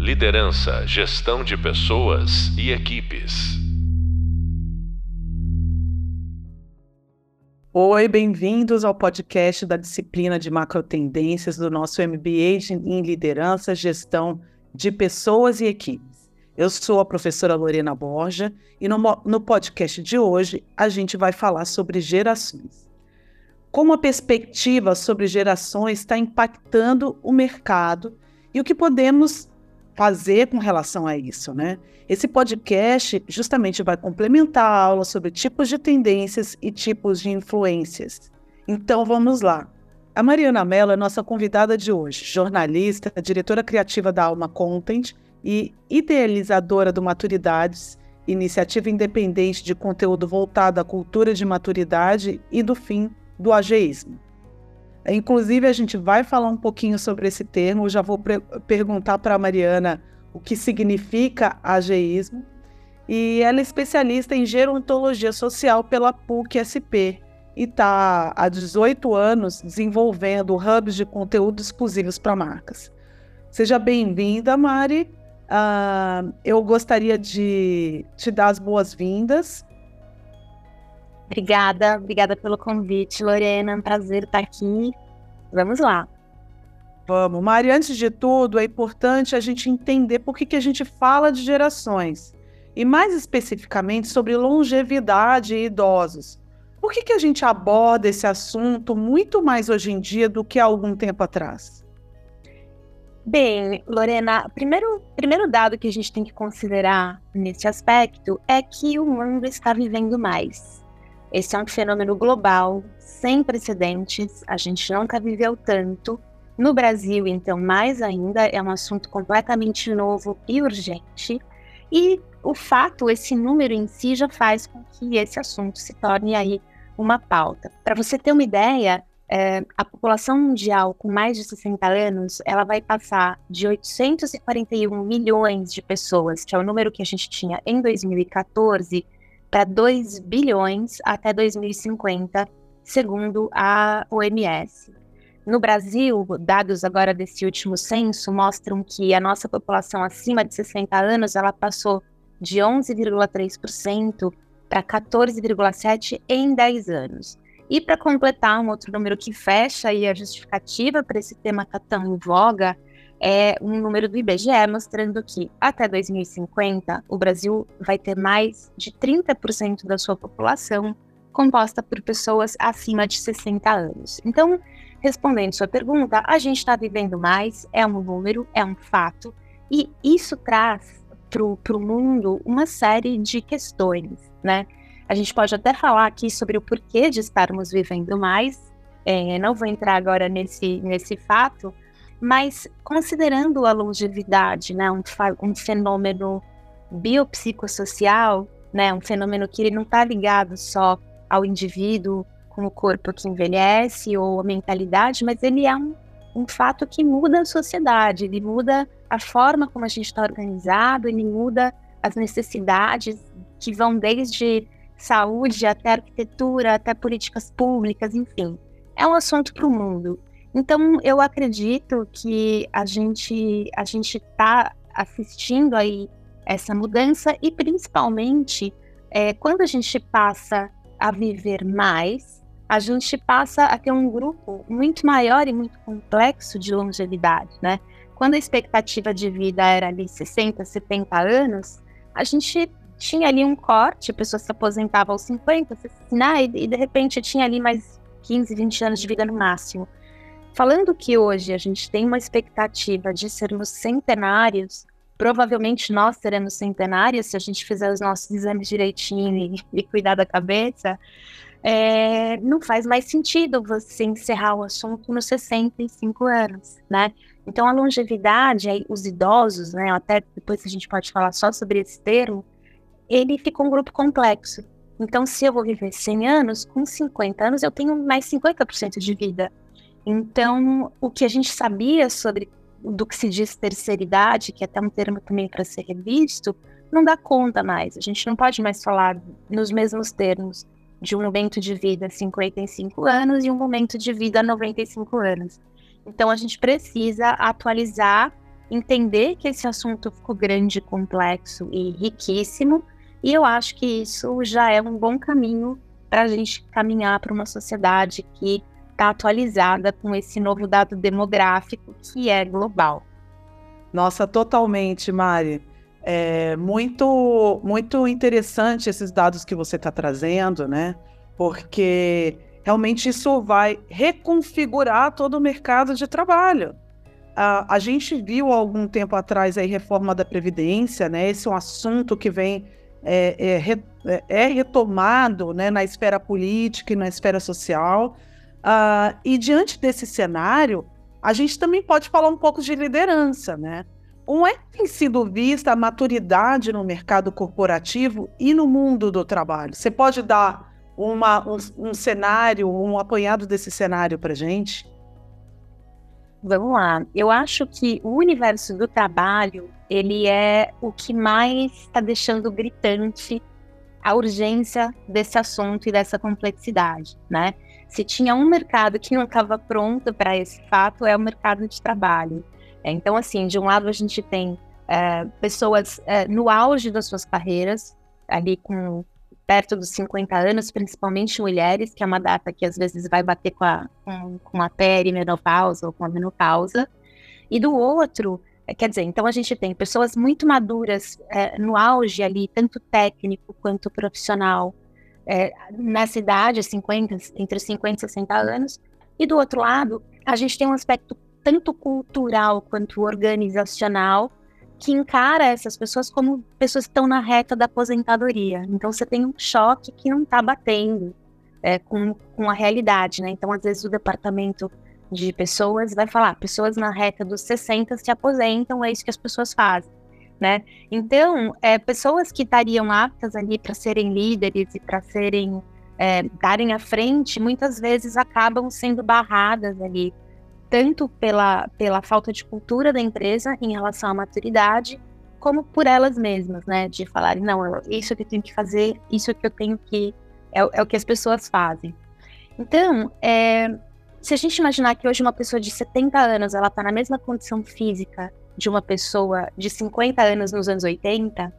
Liderança, gestão de pessoas e equipes. Oi, bem-vindos ao podcast da disciplina de macrotendências do nosso MBA em Liderança, Gestão de Pessoas e Equipes. Eu sou a professora Lorena Borja e no, no podcast de hoje a gente vai falar sobre gerações. Como a perspectiva sobre gerações está impactando o mercado e o que podemos fazer com relação a isso, né? Esse podcast justamente vai complementar a aula sobre tipos de tendências e tipos de influências. Então vamos lá. A Mariana Mello é nossa convidada de hoje, jornalista, diretora criativa da Alma Content e idealizadora do Maturidades, iniciativa independente de conteúdo voltado à cultura de maturidade e do fim do ageísmo. Inclusive, a gente vai falar um pouquinho sobre esse termo. Já vou perguntar para a Mariana o que significa ageísmo. E ela é especialista em gerontologia social pela PUC-SP e está há 18 anos desenvolvendo hubs de conteúdo exclusivos para marcas. Seja bem-vinda, Mari. Uh, eu gostaria de te dar as boas-vindas Obrigada, obrigada pelo convite, Lorena. Um prazer estar aqui. Vamos lá. Vamos. Mari, antes de tudo, é importante a gente entender por que, que a gente fala de gerações. E mais especificamente sobre longevidade e idosos. Por que, que a gente aborda esse assunto muito mais hoje em dia do que há algum tempo atrás? Bem, Lorena, primeiro primeiro dado que a gente tem que considerar nesse aspecto é que o mundo está vivendo mais. Esse é um fenômeno global, sem precedentes, a gente nunca viveu tanto. No Brasil, então, mais ainda, é um assunto completamente novo e urgente. E o fato, esse número em si, já faz com que esse assunto se torne aí uma pauta. Para você ter uma ideia, é, a população mundial com mais de 60 anos, ela vai passar de 841 milhões de pessoas, que é o número que a gente tinha em 2014, para 2 bilhões até 2050, segundo a OMS. No Brasil, dados agora desse último censo mostram que a nossa população acima de 60 anos ela passou de 11,3% para 14,7% em 10 anos. E para completar um outro número que fecha aí a justificativa para esse tema estar tá tão em voga, é um número do IBGE mostrando que até 2050 o Brasil vai ter mais de 30% da sua população composta por pessoas acima de 60 anos. Então, respondendo sua pergunta, a gente está vivendo mais, é um número, é um fato, e isso traz para o mundo uma série de questões, né? A gente pode até falar aqui sobre o porquê de estarmos vivendo mais, é, não vou entrar agora nesse, nesse fato, mas considerando a longevidade, né, um, um fenômeno biopsicossocial, né, um fenômeno que ele não está ligado só ao indivíduo com o corpo que envelhece ou a mentalidade, mas ele é um, um fato que muda a sociedade, ele muda a forma como a gente está organizado, ele muda as necessidades que vão desde saúde até arquitetura, até políticas públicas, enfim. É um assunto para o mundo. Então, eu acredito que a gente a gente está assistindo aí essa mudança e principalmente é, quando a gente passa a viver mais, a gente passa a ter um grupo muito maior e muito complexo de longevidade, né? Quando a expectativa de vida era ali 60, 70 anos, a gente tinha ali um corte, a pessoa se aposentava aos 50, né? e, e de repente tinha ali mais 15, 20 anos de vida no máximo. Falando que hoje a gente tem uma expectativa de sermos centenários, provavelmente nós seremos centenários se a gente fizer os nossos exames direitinho e, e cuidar da cabeça. É, não faz mais sentido você encerrar o assunto nos 65 anos, né? Então, a longevidade, os idosos, né, até depois a gente pode falar só sobre esse termo, ele fica um grupo complexo. Então, se eu vou viver 100 anos, com 50 anos eu tenho mais 50% de vida. Então, o que a gente sabia sobre do que se diz terceira idade, que é até um termo também para ser revisto, não dá conta mais. A gente não pode mais falar nos mesmos termos de um momento de vida 55 anos e um momento de vida 95 anos. Então, a gente precisa atualizar entender que esse assunto ficou grande, complexo e riquíssimo, e eu acho que isso já é um bom caminho para a gente caminhar para uma sociedade que está atualizada com esse novo dado demográfico que é global. Nossa, totalmente, Mari. É muito, muito interessante esses dados que você está trazendo, né? Porque realmente isso vai reconfigurar todo o mercado de trabalho. A, a gente viu algum tempo atrás a reforma da Previdência, né? Esse é um assunto que vem é, é, é, é retomado né, na esfera política e na esfera social. Uh, e diante desse cenário, a gente também pode falar um pouco de liderança, né? Como é que tem sido vista a maturidade no mercado corporativo e no mundo do trabalho? Você pode dar uma, um, um cenário, um apanhado desse cenário para gente? Vamos lá. Eu acho que o universo do trabalho ele é o que mais está deixando gritante a urgência desse assunto e dessa complexidade, né? Se tinha um mercado que não estava pronto para esse fato, é o mercado de trabalho. É, então, assim, de um lado a gente tem é, pessoas é, no auge das suas carreiras, ali com perto dos 50 anos, principalmente mulheres, que é uma data que às vezes vai bater com a, com, com a perimenopausa ou com a menopausa. E do outro, é, quer dizer, então a gente tem pessoas muito maduras é, no auge ali, tanto técnico quanto profissional, é, nessa idade, 50, entre 50 e 60 anos. E do outro lado, a gente tem um aspecto tanto cultural quanto organizacional que encara essas pessoas como pessoas que estão na reta da aposentadoria. Então você tem um choque que não está batendo é, com, com a realidade, né? Então às vezes o departamento de pessoas vai falar, pessoas na reta dos 60 se aposentam, é isso que as pessoas fazem, né? Então, é, pessoas que estariam aptas ali para serem líderes e para serem é, darem à frente, muitas vezes acabam sendo barradas ali tanto pela, pela falta de cultura da empresa em relação à maturidade, como por elas mesmas, né? De falarem, não, isso que eu tenho que fazer, isso que eu tenho que. É, é o que as pessoas fazem. Então, é, se a gente imaginar que hoje uma pessoa de 70 anos ela está na mesma condição física de uma pessoa de 50 anos nos anos 80,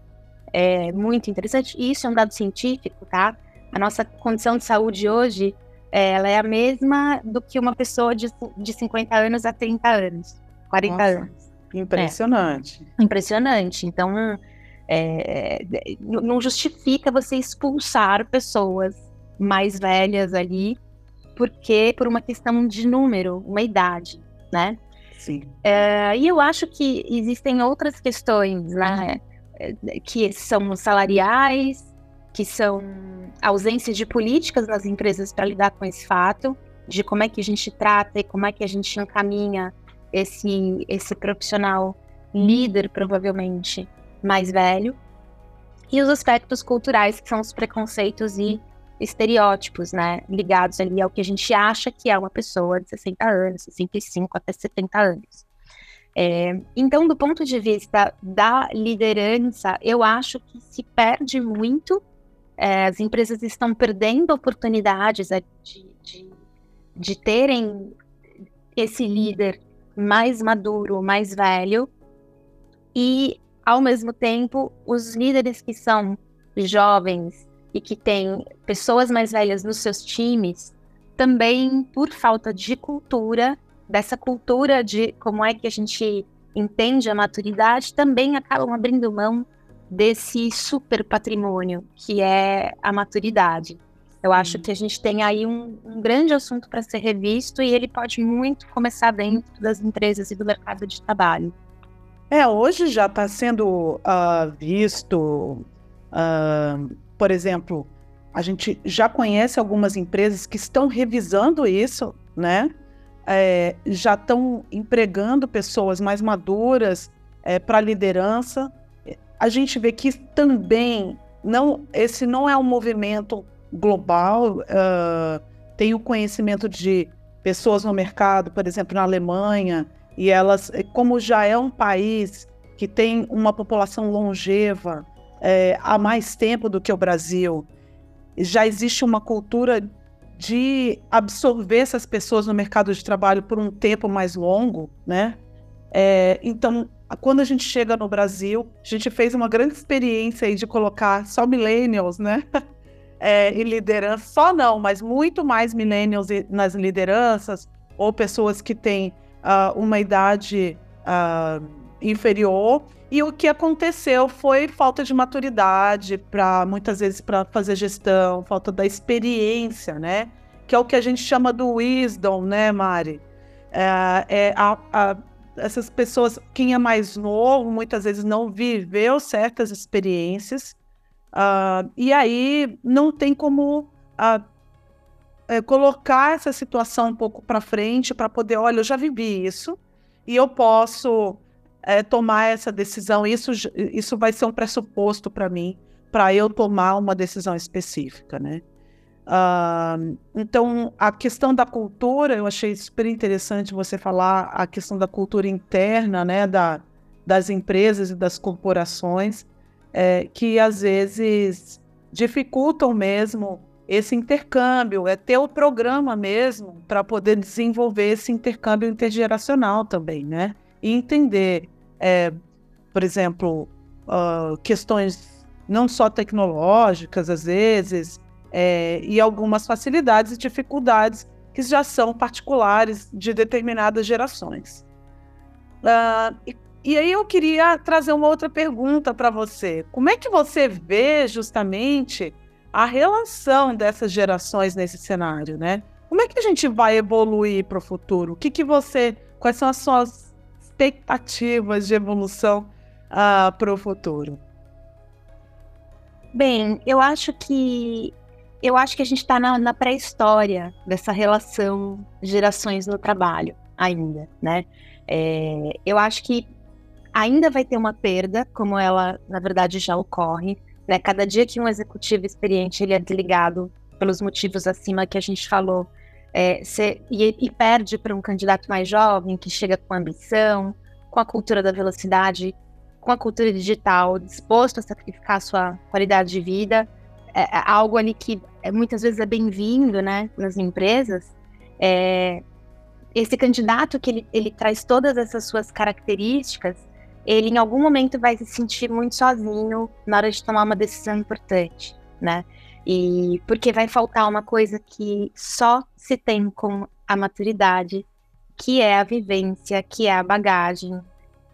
é muito interessante. E isso é um dado científico, tá? A nossa condição de saúde hoje ela é a mesma do que uma pessoa de, de 50 anos a 30 anos, 40 Nossa, anos. Impressionante. É. Impressionante. Então, é, não justifica você expulsar pessoas mais velhas ali, porque por uma questão de número, uma idade, né? Sim. É, e eu acho que existem outras questões, né? Que são salariais, que são ausência de políticas nas empresas para lidar com esse fato, de como é que a gente trata e como é que a gente encaminha esse, esse profissional líder, provavelmente mais velho, e os aspectos culturais, que são os preconceitos e estereótipos, né, ligados ali ao que a gente acha que é uma pessoa de 60 anos, 65 até 70 anos. É, então, do ponto de vista da liderança, eu acho que se perde muito é, as empresas estão perdendo oportunidades de, de, de terem esse líder mais maduro, mais velho, e, ao mesmo tempo, os líderes que são jovens e que têm pessoas mais velhas nos seus times, também por falta de cultura, dessa cultura de como é que a gente entende a maturidade, também acabam abrindo mão desse super patrimônio que é a maturidade. Eu acho que a gente tem aí um, um grande assunto para ser revisto e ele pode muito começar dentro das empresas e do mercado de trabalho. É, hoje já está sendo uh, visto, uh, por exemplo, a gente já conhece algumas empresas que estão revisando isso, né? É, já estão empregando pessoas mais maduras é, para liderança a gente vê que também não, esse não é um movimento global. Uh, tem o conhecimento de pessoas no mercado, por exemplo, na Alemanha, e elas, como já é um país que tem uma população longeva é, há mais tempo do que o Brasil, já existe uma cultura de absorver essas pessoas no mercado de trabalho por um tempo mais longo, né? É, então, quando a gente chega no Brasil, a gente fez uma grande experiência aí de colocar só millennials, né? É, em liderança, só não, mas muito mais millennials nas lideranças, ou pessoas que têm uh, uma idade uh, inferior. E o que aconteceu foi falta de maturidade para muitas vezes para fazer gestão, falta da experiência, né? Que é o que a gente chama do wisdom, né, Mari? É, é a, a, essas pessoas, quem é mais novo, muitas vezes não viveu certas experiências, uh, e aí não tem como uh, é, colocar essa situação um pouco para frente para poder, olha, eu já vivi isso e eu posso é, tomar essa decisão. Isso, isso vai ser um pressuposto para mim para eu tomar uma decisão específica, né? Uh, então, a questão da cultura, eu achei super interessante você falar a questão da cultura interna, né, da, das empresas e das corporações, é, que às vezes dificultam mesmo esse intercâmbio, é ter o programa mesmo para poder desenvolver esse intercâmbio intergeracional também, né? E entender, é, por exemplo, uh, questões não só tecnológicas, às vezes, é, e algumas facilidades e dificuldades que já são particulares de determinadas gerações. Uh, e, e, aí eu queria trazer uma outra pergunta para você. Como é que você vê justamente a relação dessas gerações nesse cenário, né? Como é que a gente vai evoluir para o futuro? O que, que você, quais são as suas expectativas de evolução uh, ah, para o futuro? Bem, eu acho que eu acho que a gente está na, na pré-história dessa relação gerações no trabalho ainda, né? É, eu acho que ainda vai ter uma perda, como ela na verdade já ocorre. Né? Cada dia que um executivo experiente ele é desligado pelos motivos acima que a gente falou, é, se, e, e perde para um candidato mais jovem que chega com ambição, com a cultura da velocidade, com a cultura digital, disposto a sacrificar a sua qualidade de vida é, é algo ali que é, muitas vezes é bem-vindo, né, nas empresas, é, esse candidato que ele, ele traz todas essas suas características, ele em algum momento vai se sentir muito sozinho na hora de tomar uma decisão importante, né? E porque vai faltar uma coisa que só se tem com a maturidade, que é a vivência, que é a bagagem,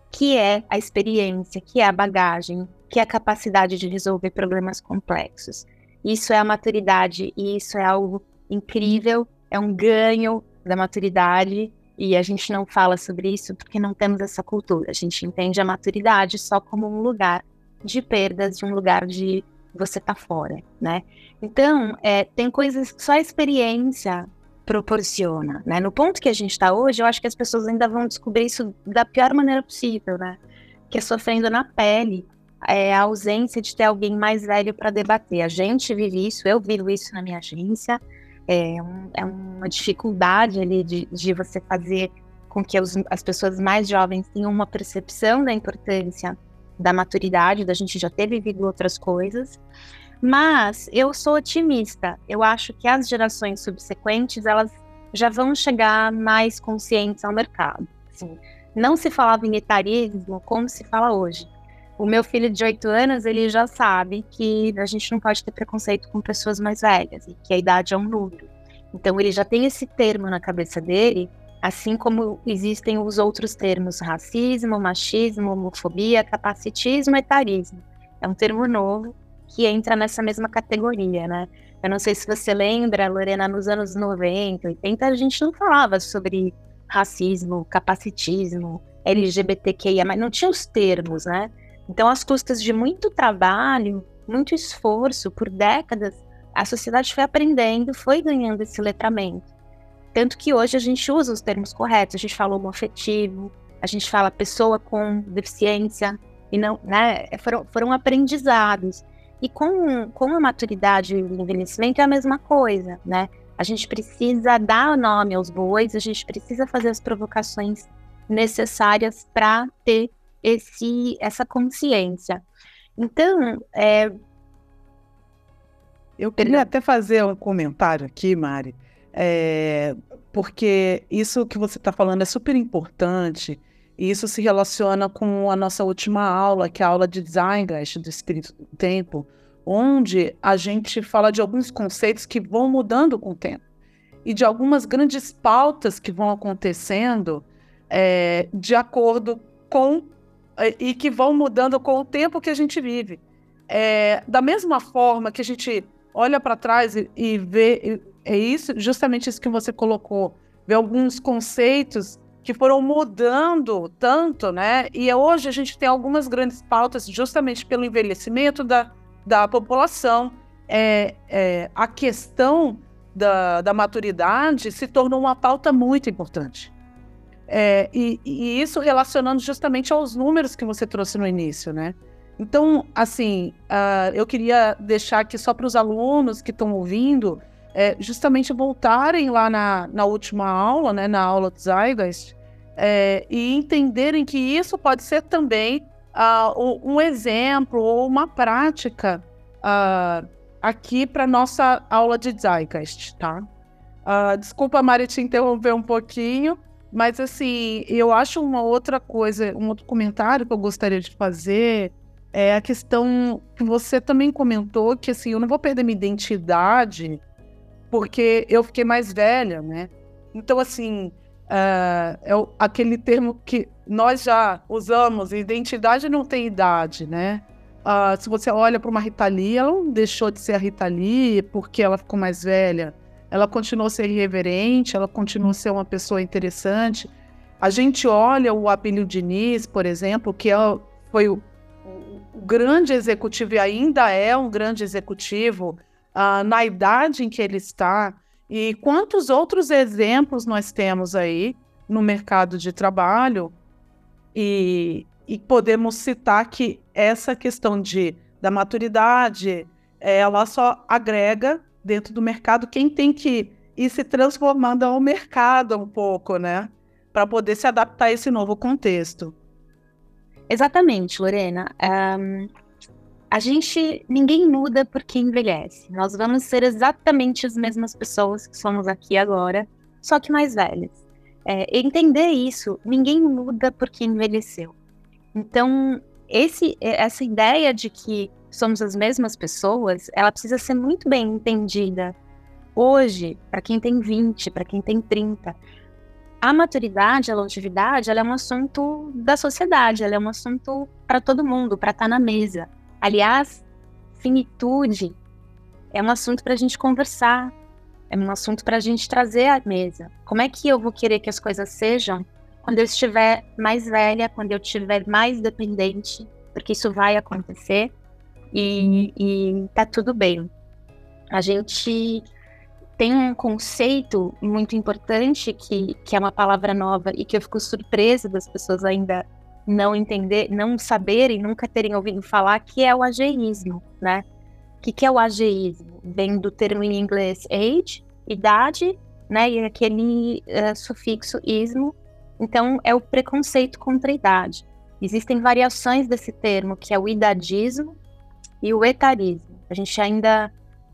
que é a experiência, que é a bagagem, que é a capacidade de resolver problemas complexos. Isso é a maturidade e isso é algo incrível, é um ganho da maturidade e a gente não fala sobre isso porque não temos essa cultura. A gente entende a maturidade só como um lugar de perdas, de um lugar de você tá fora, né? Então, é, tem coisas só a experiência proporciona, né? No ponto que a gente está hoje, eu acho que as pessoas ainda vão descobrir isso da pior maneira possível, né? Que é sofrendo na pele é, a ausência de ter alguém mais velho para debater. A gente vive isso, eu vivo isso na minha agência. É, um, é uma dificuldade ali de, de você fazer com que os, as pessoas mais jovens tenham uma percepção da importância da maturidade, da gente já ter vivido outras coisas. Mas eu sou otimista. Eu acho que as gerações subsequentes elas já vão chegar mais conscientes ao mercado. Assim, não se falava em etarismo como se fala hoje. O meu filho de 8 anos, ele já sabe que a gente não pode ter preconceito com pessoas mais velhas e que a idade é um número. Então ele já tem esse termo na cabeça dele, assim como existem os outros termos racismo, machismo, homofobia, capacitismo, etarismo. É um termo novo que entra nessa mesma categoria, né? Eu não sei se você lembra, Lorena, nos anos 90, 80, a gente não falava sobre racismo, capacitismo, LGBTQIA, mas não tinha os termos, né? Então, às custas de muito trabalho, muito esforço, por décadas, a sociedade foi aprendendo, foi ganhando esse letramento. Tanto que hoje a gente usa os termos corretos, a gente fala homoafetivo, a gente fala pessoa com deficiência, e não, né, foram, foram aprendizados. E com, com a maturidade e o envelhecimento é a mesma coisa, né? A gente precisa dar nome aos bois, a gente precisa fazer as provocações necessárias para ter esse, essa consciência. Então, é... eu queria até fazer um comentário aqui, Mari, é... porque isso que você está falando é super importante E isso se relaciona com a nossa última aula, que é a aula de Zeitgeist do Espírito do Tempo, onde a gente fala de alguns conceitos que vão mudando com o tempo e de algumas grandes pautas que vão acontecendo é, de acordo com é, e que vão mudando com o tempo que a gente vive. É, da mesma forma que a gente olha para trás e, e vê, é isso, justamente isso que você colocou, vê alguns conceitos que foram mudando tanto, né? E hoje a gente tem algumas grandes pautas justamente pelo envelhecimento da, da população. É, é, a questão da, da maturidade se tornou uma pauta muito importante. É, e, e, isso relacionando justamente aos números que você trouxe no início, né? Então, assim, uh, eu queria deixar aqui só para os alunos que estão ouvindo, é, justamente voltarem lá na, na última aula, né, na aula do Zeitgeist, é, e entenderem que isso pode ser também uh, um exemplo ou uma prática uh, aqui para nossa aula de Zeitgeist, tá? Uh, desculpa, Mari, te interromper um pouquinho, mas assim, eu acho uma outra coisa, um outro comentário que eu gostaria de fazer é a questão que você também comentou, que assim, eu não vou perder minha identidade porque eu fiquei mais velha, né? Então, assim, é o, aquele termo que nós já usamos, identidade não tem idade, né? Uh, se você olha para uma Rita Lee, ela não deixou de ser a Rita Lee porque ela ficou mais velha. Ela continuou a ser irreverente, ela continuou a ser uma pessoa interessante. A gente olha o Abílio Diniz, por exemplo, que é, foi o, o, grande executivo e ainda é um grande executivo uh, na idade em que ele está. E quantos outros exemplos nós temos aí no mercado de trabalho? E, e podemos citar que essa questão de, da maturidade, ela só agrega dentro do mercado quem tem que ir se transformando ao mercado um pouco, né? Para poder se adaptar a esse novo contexto. Exatamente, Lorena. Um, a gente, ninguém muda porque envelhece. Nós vamos ser exatamente as mesmas pessoas que somos aqui agora, só que mais velhas. É, entender isso, ninguém muda porque envelheceu. Então, esse, essa ideia de que somos as mesmas pessoas, ela precisa ser muito bem entendida hoje, para quem tem 20, para quem tem 30. A maturidade, a longevidade, ela é um assunto da sociedade, ela é um assunto para todo mundo, para estar tá na mesa. Aliás, finitude é um assunto para a gente conversar, é um assunto para a gente trazer à mesa. Como é que eu vou querer que as coisas sejam quando eu estiver mais velha, quando eu estiver mais dependente, porque isso vai acontecer e, e tá tudo bem. A gente tem um conceito muito importante que, que é uma palavra nova e que eu fico surpresa das pessoas ainda não entender, não saberem, nunca terem ouvido falar, que é o ageísmo, né? O que, que é o ageísmo? Vem do termo em inglês age, idade, né? E aquele uh, sufixo ismo. Então, é o preconceito contra a idade. Existem variações desse termo, que é o idadismo e o etarismo. A gente ainda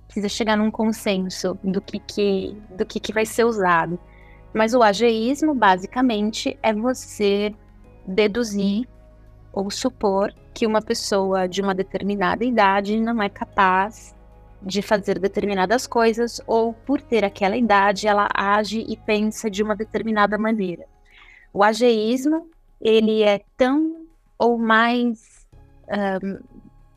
precisa chegar num consenso do que, que, do que, que vai ser usado. Mas o ageísmo, basicamente, é você deduzir ou supor que uma pessoa de uma determinada idade não é capaz de fazer determinadas coisas ou por ter aquela idade ela age e pensa de uma determinada maneira. O ageísmo ele é tão ou mais um,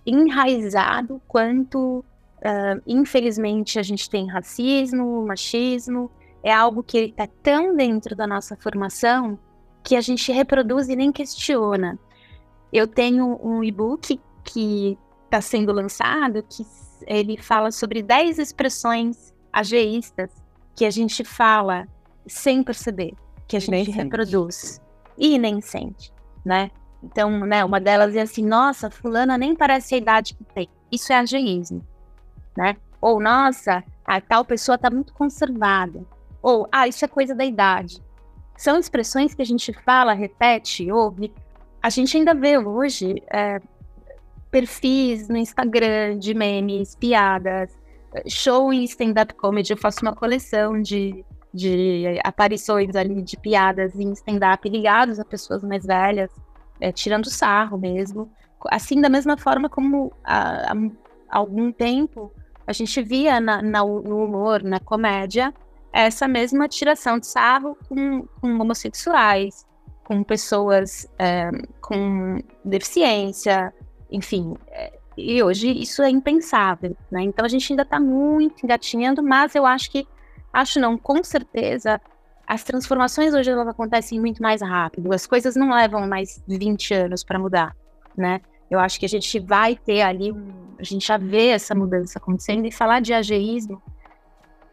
enraizado quanto uh, infelizmente a gente tem racismo, machismo, é algo que está tão dentro da nossa formação que a gente reproduz e nem questiona. Eu tenho um e-book que está sendo lançado que ele fala sobre 10 expressões ageístas que a gente fala sem perceber, que a gente reproduz sente. e nem sente, né? Então, né, uma delas é assim, nossa, fulana nem parece a idade que tem. Isso é ageísmo, né? Ou, nossa, a tal pessoa está muito conservada. Ou, ah, isso é coisa da idade. São expressões que a gente fala, repete, ouve. A gente ainda vê hoje é, perfis no Instagram de memes, piadas, show em stand-up comedy. Eu faço uma coleção de, de aparições ali de piadas em stand-up ligados a pessoas mais velhas, é, tirando sarro mesmo. Assim, da mesma forma como há, há algum tempo a gente via na, na, no humor, na comédia, essa mesma tiração de sarro com, com homossexuais, com pessoas é, com deficiência, enfim. É, e hoje isso é impensável, né? Então a gente ainda está muito engatinhando, mas eu acho que, acho não, com certeza, as transformações hoje elas acontecem muito mais rápido. As coisas não levam mais 20 anos para mudar, né? Eu acho que a gente vai ter ali, a gente já vê essa mudança acontecendo e falar de ageísmo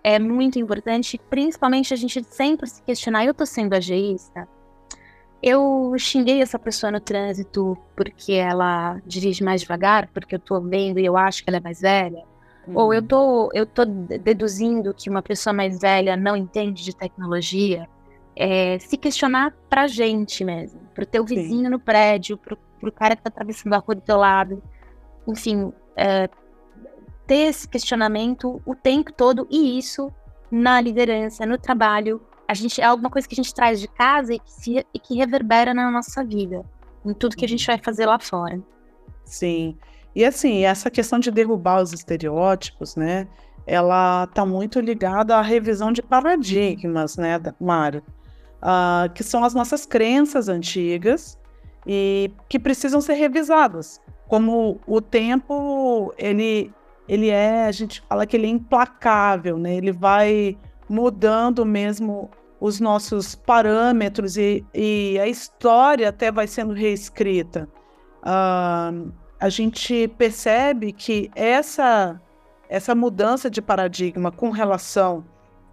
é muito importante, principalmente a gente sempre se questionar, eu estou sendo ageísta? Eu xinguei essa pessoa no trânsito porque ela dirige mais devagar, porque eu tô vendo e eu acho que ela é mais velha. Uhum. Ou eu uhum. tô, eu tô deduzindo que uma pessoa mais velha não entende de tecnologia. É, se questionar pra gente mesmo, pro teu vizinho Sim. no prédio, pro, pro cara que tá atravessando a rua do teu lado. Enfim, é, ter esse questionamento o tempo todo e isso na liderança, no trabalho, a gente é alguma coisa que a gente traz de casa e que, se, e que reverbera na nossa vida, em tudo que a gente vai fazer lá fora. Sim. E assim, essa questão de derrubar os estereótipos, né? Ela está muito ligada à revisão de paradigmas, né, Mário? Uh, que são as nossas crenças antigas e que precisam ser revisadas. Como o tempo, ele, ele é, a gente fala que ele é implacável, né? Ele vai mudando mesmo os nossos parâmetros e, e a história até vai sendo reescrita. Uh, a gente percebe que essa, essa mudança de paradigma com relação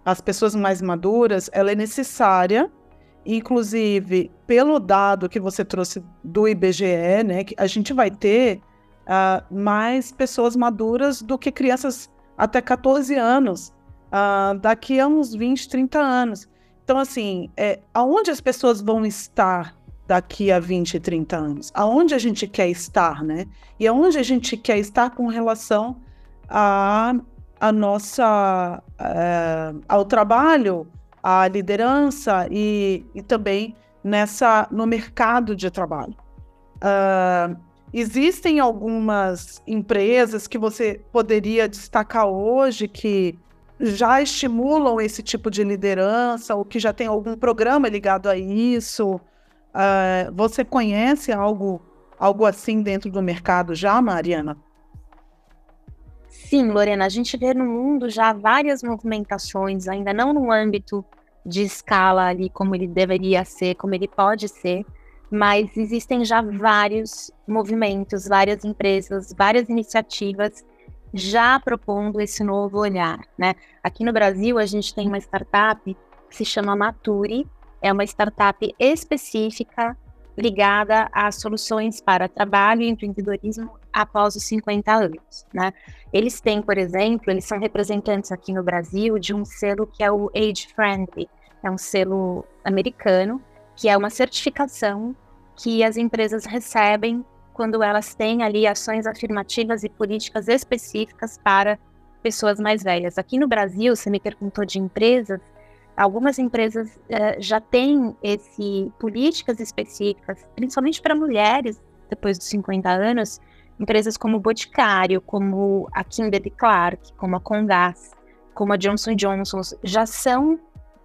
às pessoas mais maduras, ela é necessária, inclusive pelo dado que você trouxe do IBGE, né, que a gente vai ter uh, mais pessoas maduras do que crianças até 14 anos uh, daqui a uns 20, 30 anos. Então, assim, é, aonde as pessoas vão estar daqui a 20, 30 anos? Aonde a gente quer estar, né? E aonde a gente quer estar com relação a, a nossa, uh, ao trabalho, à liderança e, e também nessa no mercado de trabalho. Uh, existem algumas empresas que você poderia destacar hoje que já estimulam esse tipo de liderança ou que já tem algum programa ligado a isso? Uh, você conhece algo, algo assim dentro do mercado já, Mariana? Sim, Lorena, a gente vê no mundo já várias movimentações, ainda não no âmbito de escala ali como ele deveria ser, como ele pode ser, mas existem já vários movimentos, várias empresas, várias iniciativas já propondo esse novo olhar, né? Aqui no Brasil a gente tem uma startup que se chama Maturi, é uma startup específica ligada a soluções para trabalho e empreendedorismo após os 50 anos, né? Eles têm, por exemplo, eles são representantes aqui no Brasil de um selo que é o Age Friendly, é um selo americano, que é uma certificação que as empresas recebem quando elas têm ali ações afirmativas e políticas específicas para pessoas mais velhas. Aqui no Brasil, você me perguntou de empresas, algumas empresas eh, já têm esse políticas específicas, principalmente para mulheres depois dos 50 anos, empresas como Boticário, como a Kimberly Clark, como a Congas, como a Johnson Johnson, já são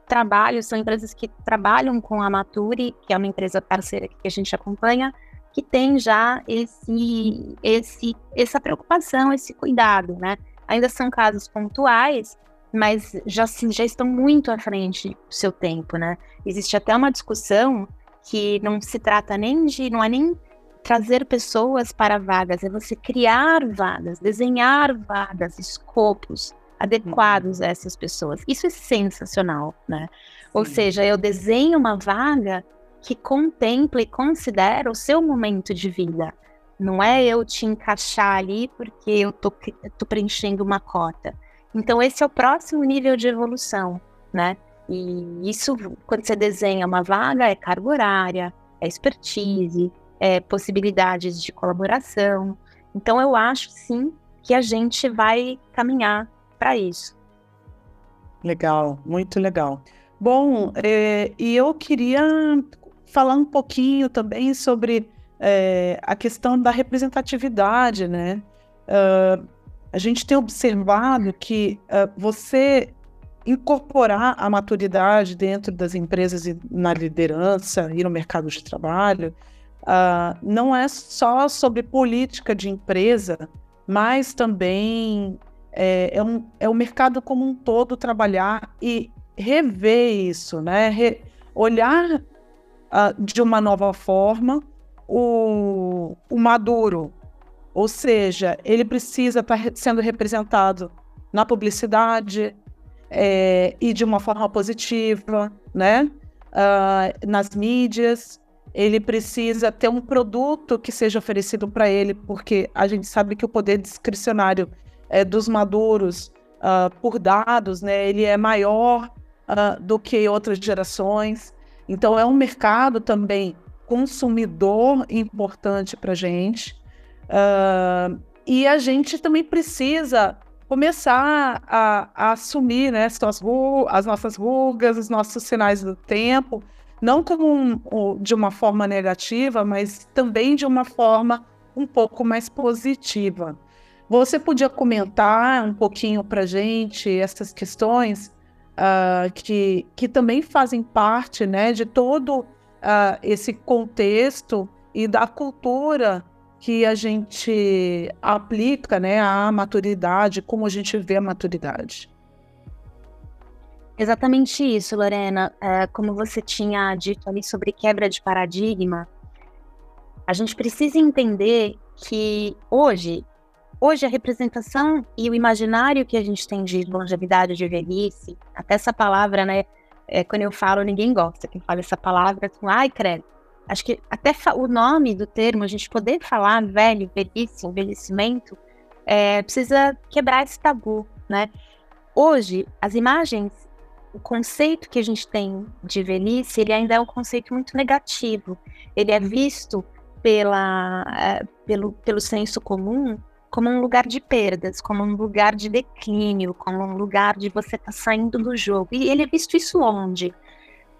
trabalhos, são empresas que trabalham com a Maturi, que é uma empresa parceira que a gente acompanha, que tem já esse, esse, essa preocupação, esse cuidado, né? Ainda são casos pontuais, mas já, já estão muito à frente do seu tempo, né? Existe até uma discussão que não se trata nem de, não é nem trazer pessoas para vagas, é você criar vagas, desenhar vagas, escopos adequados a essas pessoas. Isso é sensacional, né? Sim. Ou seja, eu desenho uma vaga que contempla e considera o seu momento de vida. Não é eu te encaixar ali porque eu tô, tô preenchendo uma cota. Então, esse é o próximo nível de evolução, né? E isso, quando você desenha uma vaga, é carga horária, é expertise, é possibilidades de colaboração. Então, eu acho sim que a gente vai caminhar para isso. Legal, muito legal. Bom, é, e eu queria falar um pouquinho também sobre é, a questão da representatividade, né? Uh, a gente tem observado que uh, você incorporar a maturidade dentro das empresas e na liderança e no mercado de trabalho uh, não é só sobre política de empresa, mas também é, é, um, é o mercado como um todo trabalhar e rever isso, né? Re, olhar uh, de uma nova forma o, o maduro, ou seja, ele precisa estar tá sendo representado na publicidade é, e de uma forma positiva, né? Uh, nas mídias, ele precisa ter um produto que seja oferecido para ele, porque a gente sabe que o poder discricionário é, dos maduros uh, por dados, né, ele é maior uh, do que outras gerações. Então, é um mercado também consumidor importante para a gente. Uh, e a gente também precisa começar a, a assumir né, as, as nossas rugas, os nossos sinais do tempo, não como um, de uma forma negativa, mas também de uma forma um pouco mais positiva. Você podia comentar um pouquinho para gente essas questões uh, que, que também fazem parte né, de todo uh, esse contexto e da cultura que a gente aplica né, à maturidade, como a gente vê a maturidade. Exatamente isso, Lorena. É, como você tinha dito ali sobre quebra de paradigma, a gente precisa entender que hoje Hoje, a representação e o imaginário que a gente tem de longevidade, de velhice, até essa palavra, né? É, quando eu falo, ninguém gosta. Quem fala essa palavra, com ai, credo. Acho que até o nome do termo, a gente poder falar velho, velhice, envelhecimento, é, precisa quebrar esse tabu, né? Hoje, as imagens, o conceito que a gente tem de velhice, ele ainda é um conceito muito negativo. Ele é visto pela, é, pelo, pelo senso comum como um lugar de perdas, como um lugar de declínio, como um lugar de você estar tá saindo do jogo. E ele é visto isso onde?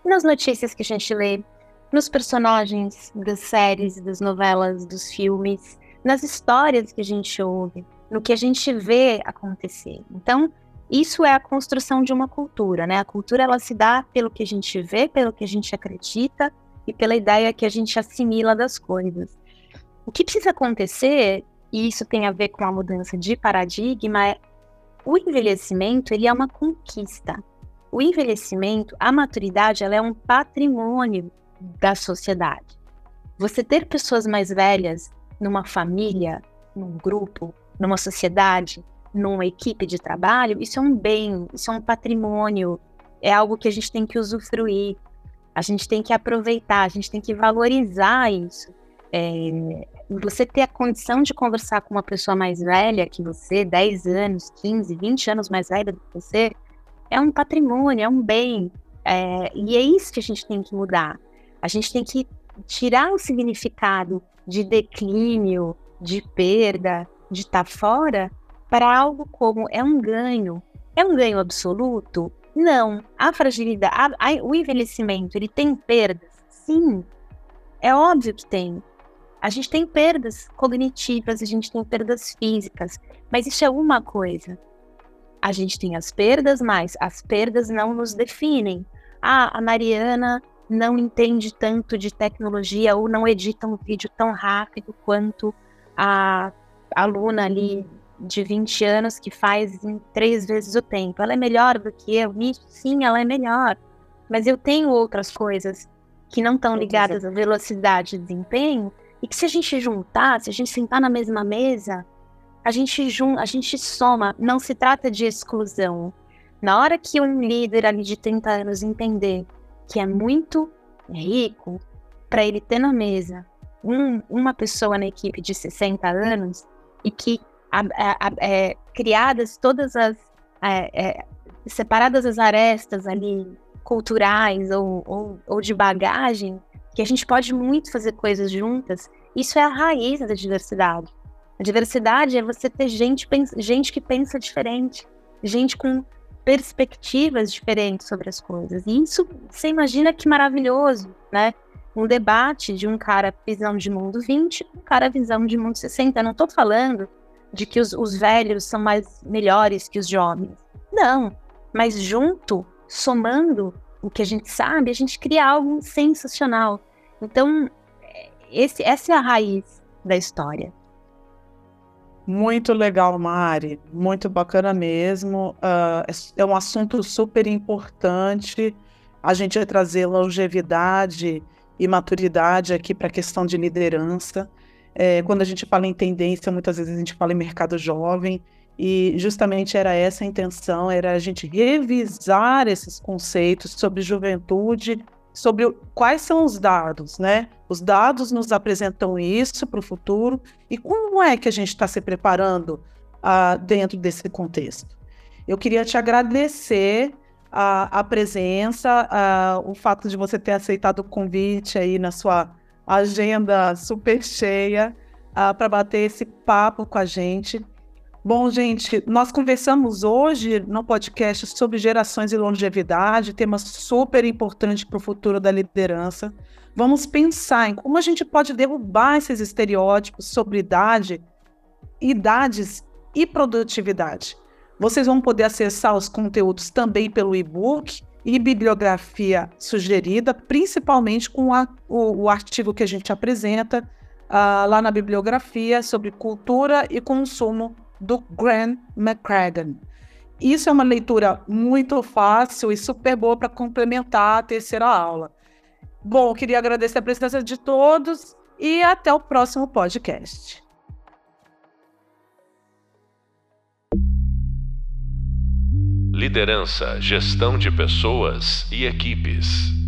Nas notícias que a gente lê, nos personagens das séries, das novelas, dos filmes, nas histórias que a gente ouve, no que a gente vê acontecer. Então, isso é a construção de uma cultura, né? A cultura ela se dá pelo que a gente vê, pelo que a gente acredita e pela ideia que a gente assimila das coisas. O que precisa acontecer e isso tem a ver com a mudança de paradigma, é o envelhecimento ele é uma conquista. O envelhecimento, a maturidade, ela é um patrimônio da sociedade. Você ter pessoas mais velhas numa família, num grupo, numa sociedade, numa equipe de trabalho, isso é um bem, isso é um patrimônio, é algo que a gente tem que usufruir, a gente tem que aproveitar, a gente tem que valorizar isso. É, você ter a condição de conversar com uma pessoa mais velha que você, 10 anos, 15, 20 anos mais velha do que você, é um patrimônio, é um bem. É, e é isso que a gente tem que mudar. A gente tem que tirar o significado de declínio, de perda, de estar tá fora, para algo como é um ganho. É um ganho absoluto? Não. A fragilidade, a, a, o envelhecimento, ele tem perdas? Sim. É óbvio que tem. A gente tem perdas cognitivas, a gente tem perdas físicas, mas isso é uma coisa. A gente tem as perdas, mas as perdas não nos definem. Ah, a Mariana não entende tanto de tecnologia ou não edita um vídeo tão rápido quanto a aluna ali de 20 anos que faz em três vezes o tempo. Ela é melhor do que eu nisso? Sim, ela é melhor. Mas eu tenho outras coisas que não estão ligadas à velocidade de desempenho e que se a gente juntar, se a gente sentar na mesma mesa, a gente jun a gente soma, não se trata de exclusão. Na hora que um líder ali de 30 anos entender que é muito rico para ele ter na mesa um, uma pessoa na equipe de 60 anos e que a, a, a, é, criadas todas as é, é, separadas as arestas ali culturais ou, ou, ou de bagagem que a gente pode muito fazer coisas juntas. Isso é a raiz da diversidade. A diversidade é você ter gente, gente que pensa diferente, gente com perspectivas diferentes sobre as coisas. E isso, você imagina que maravilhoso, né? Um debate de um cara visão de mundo 20, um cara visão de mundo 60. Eu não estou falando de que os, os velhos são mais melhores que os jovens. Não, mas junto, somando o que a gente sabe, a gente cria algo sensacional. Então, esse, essa é a raiz da história. Muito legal, Mari. Muito bacana mesmo. Uh, é um assunto super importante. A gente vai trazer longevidade e maturidade aqui para a questão de liderança. É, quando a gente fala em tendência, muitas vezes a gente fala em mercado jovem. E justamente era essa a intenção, era a gente revisar esses conceitos sobre juventude sobre quais são os dados, né? Os dados nos apresentam isso para o futuro e como é que a gente está se preparando uh, dentro desse contexto. Eu queria te agradecer a, a presença, uh, o fato de você ter aceitado o convite aí na sua agenda super cheia uh, para bater esse papo com a gente. Bom, gente, nós conversamos hoje no podcast sobre gerações e longevidade, tema super importante para o futuro da liderança. Vamos pensar em como a gente pode derrubar esses estereótipos sobre idade, idades e produtividade. Vocês vão poder acessar os conteúdos também pelo e-book e bibliografia sugerida, principalmente com a, o, o, artigo que a gente apresenta uh, lá na bibliografia sobre cultura e consumo do Grant McCracken. Isso é uma leitura muito fácil e super boa para complementar a terceira aula. Bom, queria agradecer a presença de todos e até o próximo podcast. Liderança, gestão de pessoas e equipes.